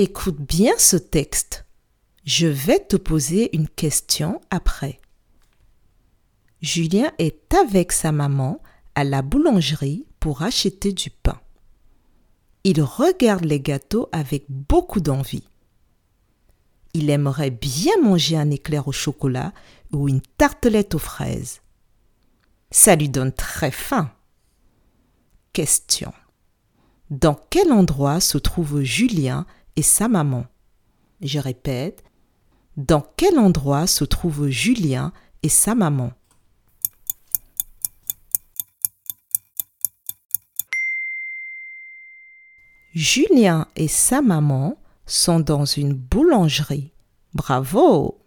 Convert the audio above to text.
Écoute bien ce texte. Je vais te poser une question après. Julien est avec sa maman à la boulangerie pour acheter du pain. Il regarde les gâteaux avec beaucoup d'envie. Il aimerait bien manger un éclair au chocolat ou une tartelette aux fraises. Ça lui donne très faim. Question. Dans quel endroit se trouvent Julien sa maman Je répète. Dans quel endroit se trouvent Julien et sa maman? Julien et sa maman sont dans une boulangerie. Bravo